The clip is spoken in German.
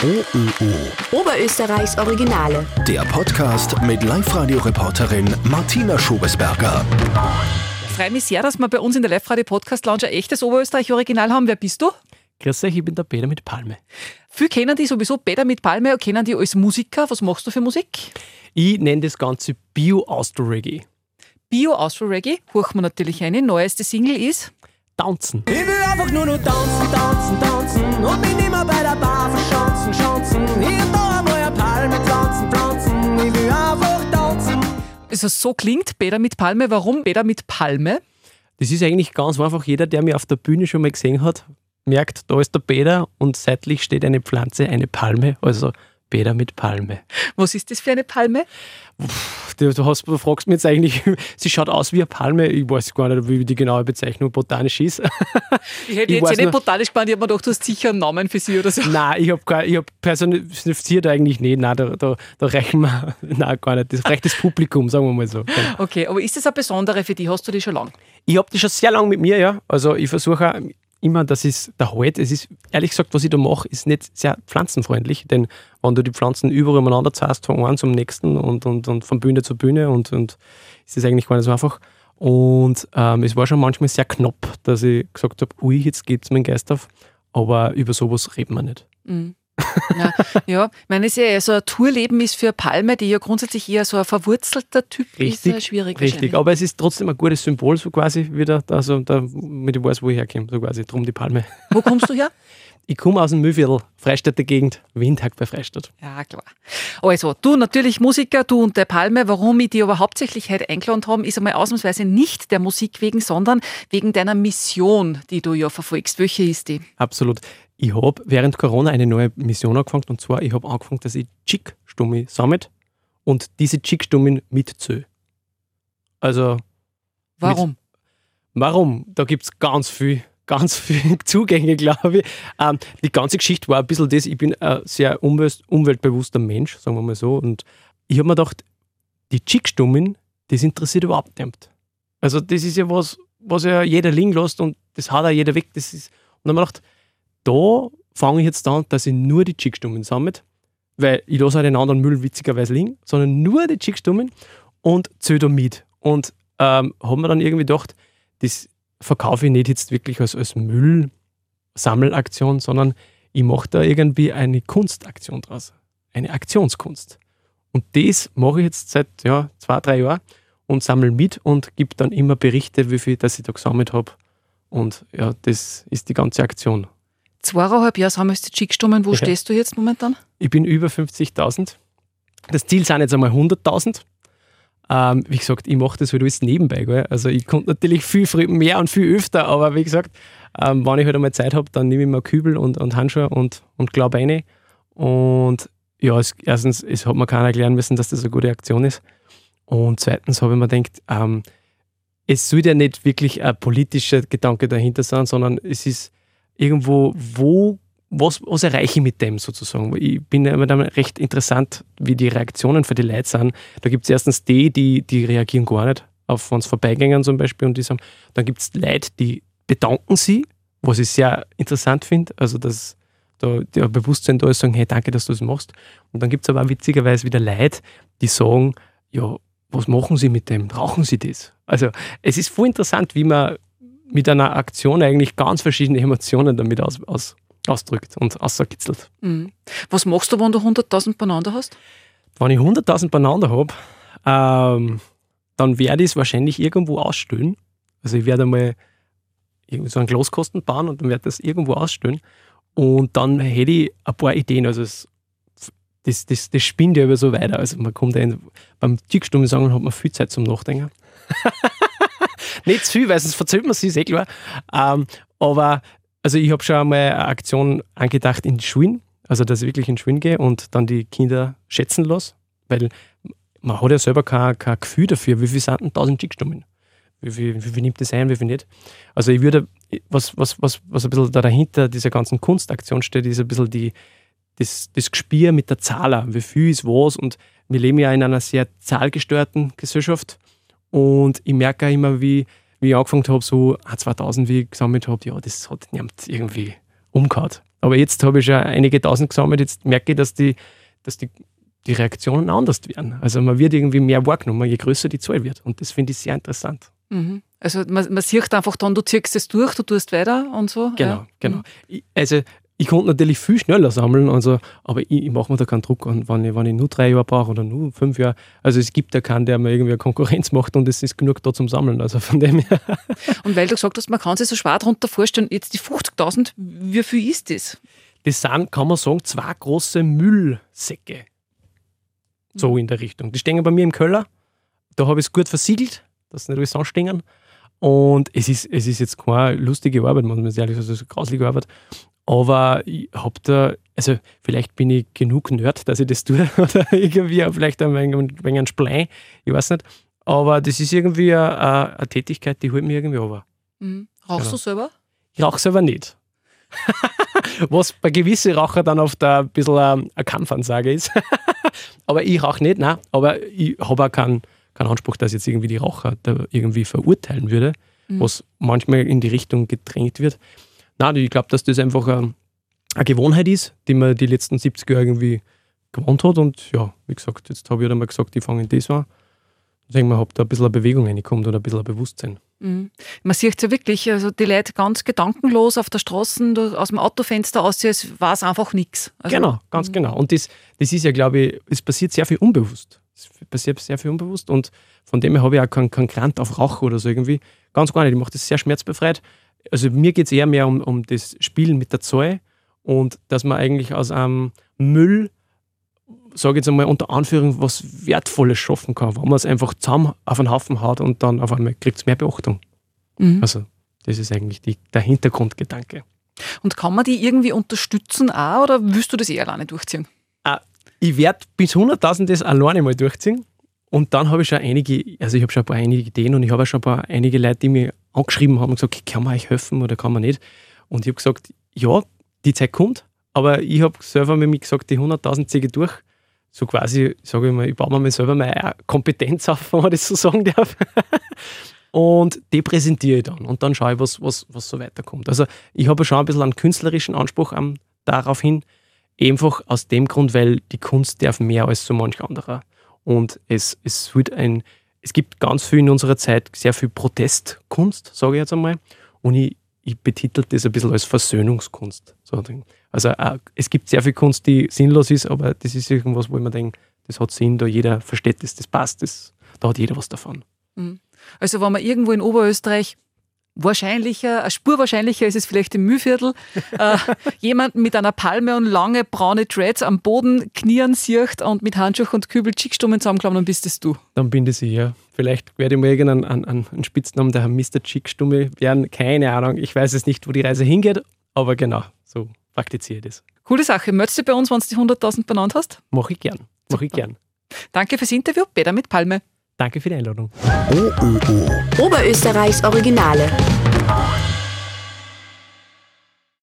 OÖO. Oberösterreichs Originale. Der Podcast mit Live-Radio-Reporterin Martina Schobesberger. Ich freue mich sehr, dass wir bei uns in der Live-Radio-Podcast-Lounge ein echtes Oberösterreich-Original haben. Wer bist du? Grüß euch, ich bin der Peter mit Palme. Viele kennen die sowieso Peter mit Palme und kennen die als Musiker. Was machst du für Musik? Ich nenne das Ganze Bio-Austro-Reggae. Bio-Austro-Reggae, horchen wir natürlich eine. Neueste Single ist Tanzen. Ich will einfach nur noch tanzen, tanzen, tanzen und mich nimmer bei der Bar verschanzen, schanzen. Hier und da einmal eine Palme pflanzen, pflanzen. Ich will einfach tanzen. Also so klingt Peter mit Palme. Warum Peter mit Palme? Das ist eigentlich ganz einfach. Jeder, der mich auf der Bühne schon mal gesehen hat, merkt, da ist der Peter und seitlich steht eine Pflanze, eine Palme. Also Peter mit Palme. Was ist das für eine Palme? Du, hast, du fragst mich jetzt eigentlich, sie schaut aus wie eine Palme. Ich weiß gar nicht, wie die genaue Bezeichnung botanisch ist. Ich hätte Ich jetzt nicht nur- botanisch gemeint, ich habe mir gedacht, du hast sicher einen Namen für sie oder so. Nein, ich habe hab personifiziert eigentlich nicht. Nein, da, da, da reichen wir, nein, gar nicht. Das reicht das Publikum, sagen wir mal so. Okay, aber ist das eine besondere für die? Hast du die schon lang? Ich habe die schon sehr lange mit mir, ja. Also ich versuche immer, das ist der Halt. Es ist, ehrlich gesagt, was ich da mache, ist nicht sehr pflanzenfreundlich, denn wenn du die Pflanzen überall umeinander zahlst, von einem zum nächsten und, und, und von Bühne zu Bühne und, und ist das eigentlich gar nicht so einfach. Und ähm, es war schon manchmal sehr knapp, dass ich gesagt habe, ui, jetzt geht's mein Geist auf. Aber über sowas reden wir nicht. Ja, ja. ich meine, es ist ja so ein Tourleben ist für Palme, die ja grundsätzlich eher so ein verwurzelter Typ ist, Richtig, ja schwierig Richtig, aber es ist trotzdem ein gutes Symbol, so quasi wieder, also damit ich weiß, wo ich herkomme, so quasi, drum die Palme. Wo kommst du her? Ich komme aus dem Mühlviertel, Freistädter Gegend, Windhack bei Freistadt. Ja, klar. Also, du natürlich Musiker, du und der Palme. Warum ich dich aber hauptsächlich heute eingeladen haben, ist einmal ausnahmsweise nicht der Musik wegen, sondern wegen deiner Mission, die du ja verfolgst. Welche ist die? Absolut. Ich habe während Corona eine neue Mission angefangen und zwar, ich habe angefangen, dass ich Chick-Stummi sammelt und diese Chick-Stummin mitzähle. Also, Warum? warum? Da gibt es ganz viel, ganz viel Zugänge, glaube ich. Ähm, die ganze Geschichte war ein bisschen das, ich bin ein sehr umwelt, umweltbewusster Mensch, sagen wir mal so. Und ich habe mir gedacht, die Chick-Stummin, das interessiert überhaupt nicht. Also, das ist ja was, was ja jeder liegen lässt und das hat auch jeder weg. Das ist, und dann habe ich gedacht, da fange ich jetzt an, dass ich nur die Chickstummen sammle, weil ich lasse den anderen Müll witzigerweise liegen, sondern nur die Chickstummen und zähle da mit. Und ähm, habe mir dann irgendwie gedacht, das verkaufe ich nicht jetzt wirklich als, als Müllsammelaktion, sondern ich mache da irgendwie eine Kunstaktion draus. Eine Aktionskunst. Und das mache ich jetzt seit ja, zwei, drei Jahren und sammle mit und gebe dann immer Berichte, wie viel das ich da gesammelt habe. Und ja, das ist die ganze Aktion. Zweieinhalb Jahre sammelst du Chickstummen. Wo Ja. stehst du jetzt momentan? Ich bin über 50.000. Das Ziel sind jetzt einmal 100.000. Ähm, wie gesagt, ich mache das halt alles nebenbei. Gell? Also ich konnte natürlich viel mehr und viel öfter, aber wie gesagt, ähm, wenn ich halt einmal Zeit habe, dann nehme ich mir Kübel und, und Handschuhe und, und glaube rein. Und ja, es, erstens, es hat mir keiner erklären müssen, dass das eine gute Aktion ist. Und zweitens habe ich mir gedacht, ähm, es soll ja nicht wirklich ein politischer Gedanke dahinter sein, sondern es ist irgendwo, wo, was, was erreiche ich mit dem sozusagen? Ich bin immer dann recht interessant, wie die Reaktionen für die Leute sind. Da gibt es erstens die, die, die reagieren gar nicht, auf uns Vorbeigängern zum Beispiel, und die sagen, dann gibt es Leute, die bedanken sie, was ich sehr interessant finde, also dass da der Bewusstsein da ist, sagen, hey, danke, dass du das machst. Und dann gibt es aber auch witzigerweise wieder Leute, die sagen, ja, was machen sie mit dem? Brauchen sie das? Also es ist voll interessant, wie man mit einer Aktion eigentlich ganz verschiedene Emotionen damit aus, aus, ausdrückt und auskitzelt. Mhm. Was machst du, wenn du 100.000 beieinander hast? Wenn ich 100.000 beieinander habe, ähm, dann werde ich es wahrscheinlich irgendwo ausstellen. Also ich werde einmal so einen Glaskasten bauen und dann werde ich das irgendwo ausstellen. Und dann hätte ich ein paar Ideen. Also es, das, das, das spinnt ja über so weiter. Also man kommt ja in, beim Tickstummen sagen, hat man viel Zeit zum Nachdenken. Nicht zu viel, weil sonst verzählt man sich, ist eh klar. Ähm, aber also ich habe schon einmal eine Aktion angedacht in Schulen, also dass ich wirklich in Schulen gehe und dann die Kinder schätzen lasse, weil man hat ja selber kein, kein Gefühl dafür, wie viel sind denn 1000 Chickstummen? Wie viel, wie viel nimmt das ein, wie viel nicht? Also ich würde, was, was, was, was ein bisschen da dahinter dieser ganzen Kunstaktion steht, ist ein bisschen die, das, das Gespür mit der Zahl, auch. wie viel ist was und wir leben ja in einer sehr zahlgesteuerten Gesellschaft und ich merke auch immer, wie, wie ich angefangen habe, so ah, 2000, wie ich gesammelt habe, ja, das hat niemand irgendwie umgehauen. Aber jetzt habe ich schon einige tausend gesammelt, jetzt merke ich, dass die, dass die, die Reaktionen anders werden. Also man wird irgendwie mehr wahrgenommen, je größer die Zahl wird. Und das finde ich sehr interessant. Mhm. Also man, man sieht einfach dann, du ziehst es durch, du tust weiter und so. Genau, ja. genau. Mhm. Ich, also ich konnte natürlich viel schneller sammeln, also, aber ich, ich mache mir da keinen Druck an, wenn ich, wenn ich nur drei Jahre brauche oder nur fünf Jahre. Also es gibt ja keinen, der mir irgendwie eine Konkurrenz macht und es ist genug da zum Sammeln. Also von dem her. Und weil du gesagt hast, man kann sich so schwer darunter vorstellen, jetzt die 50.000, wie viel ist das? Das sind, kann man sagen, zwei große Müllsäcke. So in der Richtung. Die stehen bei mir im Keller. Da habe ich es gut versiegelt, dass sie nicht alles anstehen. Und es ist, es ist jetzt keine lustige Arbeit, muss man ehrlich sagen, es ist eine grauslige Arbeit. Aber ich habe da, also vielleicht bin ich genug Nerd, dass ich das tue, oder irgendwie auch vielleicht ein wenig, ein wenig ein Splein, ich weiß nicht. Aber das ist irgendwie eine, eine Tätigkeit, die holt mich irgendwie runter. Mhm. Rauchst Genau. du selber? Ich rauche selber nicht. Was bei gewissen Raucher dann oft ein bisschen eine Kampfansage ist. aber ich rauche nicht, nein. Aber ich habe auch keinen, keinen Anspruch, dass jetzt irgendwie die Raucher da irgendwie verurteilen würde, was manchmal in die Richtung gedrängt wird. Nein, ich glaube, dass das einfach ähm, eine Gewohnheit ist, die man die letzten 70 Jahre irgendwie gewohnt hat. Und ja, wie gesagt, jetzt habe ich einmal gesagt, ich fange in das an. Ich denke mal, ob da ein bisschen eine Bewegung reinkommt oder ein bisschen ein Bewusstsein. Mhm. Man sieht ja wirklich, also die Leute ganz gedankenlos auf der Straße, du- aus dem Autofenster aus, es war es einfach nichts. Also, genau, ganz genau. Und das, das ist ja, glaube ich, es passiert sehr viel unbewusst. Es passiert sehr viel unbewusst und von dem her habe ich auch keinen keinen Grant auf Rauch oder so irgendwie. Ganz gar nicht. Ich mache das sehr schmerzbefreit. Also mir geht es eher mehr um, um das Spielen mit der Zahl und dass man eigentlich aus einem Müll, sage ich jetzt einmal unter Anführung, was Wertvolles schaffen kann, wo man es einfach zusammen auf einen Haufen haut und dann auf einmal kriegt es mehr Beachtung. Mhm. Also das ist eigentlich die, der Hintergrundgedanke. Und kann man die irgendwie unterstützen auch oder willst du das eher alleine durchziehen? ich werde bis 100.000 das alleine mal durchziehen. Und dann habe ich schon einige, also ich habe schon ein paar einige Ideen und ich habe auch schon ein paar einige Leute, die mir angeschrieben haben und gesagt, kann man euch helfen oder kann man nicht? Und ich habe gesagt, ja, die Zeit kommt, aber ich habe selber mit mir gesagt, die 100.000 ziehe ich durch. So quasi, sage ich mal, ich baue mir selber meine Kompetenz auf, wenn man das so sagen darf. Und die präsentiere ich dann und dann schaue ich, was, was, was so weiterkommt. Also ich habe schon ein bisschen einen künstlerischen Anspruch am, darauf hin, Einfach aus dem Grund, weil die Kunst darf mehr als so manch anderer. Und es, es wird ein, es gibt ganz viel in unserer Zeit, sehr viel Protestkunst, sage ich jetzt einmal. Und ich, ich betitel das ein bisschen als Versöhnungskunst. Also äh, es gibt sehr viel Kunst, die sinnlos ist, aber das ist irgendwas, wo ich mir denke, das hat Sinn, da jeder versteht das, das passt, das, da hat jeder was davon. Also wenn man irgendwo in Oberösterreich wahrscheinlicher, eine Spur wahrscheinlicher ist es vielleicht im Mühlviertel, äh, jemanden mit einer Palme und lange braune Dreads am Boden knieren sieht und mit Handschuh und Kübel Chickstummen zusammenklappen, dann bist es du. Dann bin ich ja. Vielleicht werde ich mal irgendeinen einen, einen, Spitznamen, der Mr. Chick-Stumme werden. Keine Ahnung. Ich weiß es nicht, wo die Reise hingeht, aber genau, so praktiziere ich das. Coole Sache. Meldest du bei uns, wenn du die 100.000 benannt hast? Mache ich gern. Mache ich gern. Danke fürs Interview. Peter mit Palme. Danke für die Einladung. OÖO. Oberösterreichs Originale.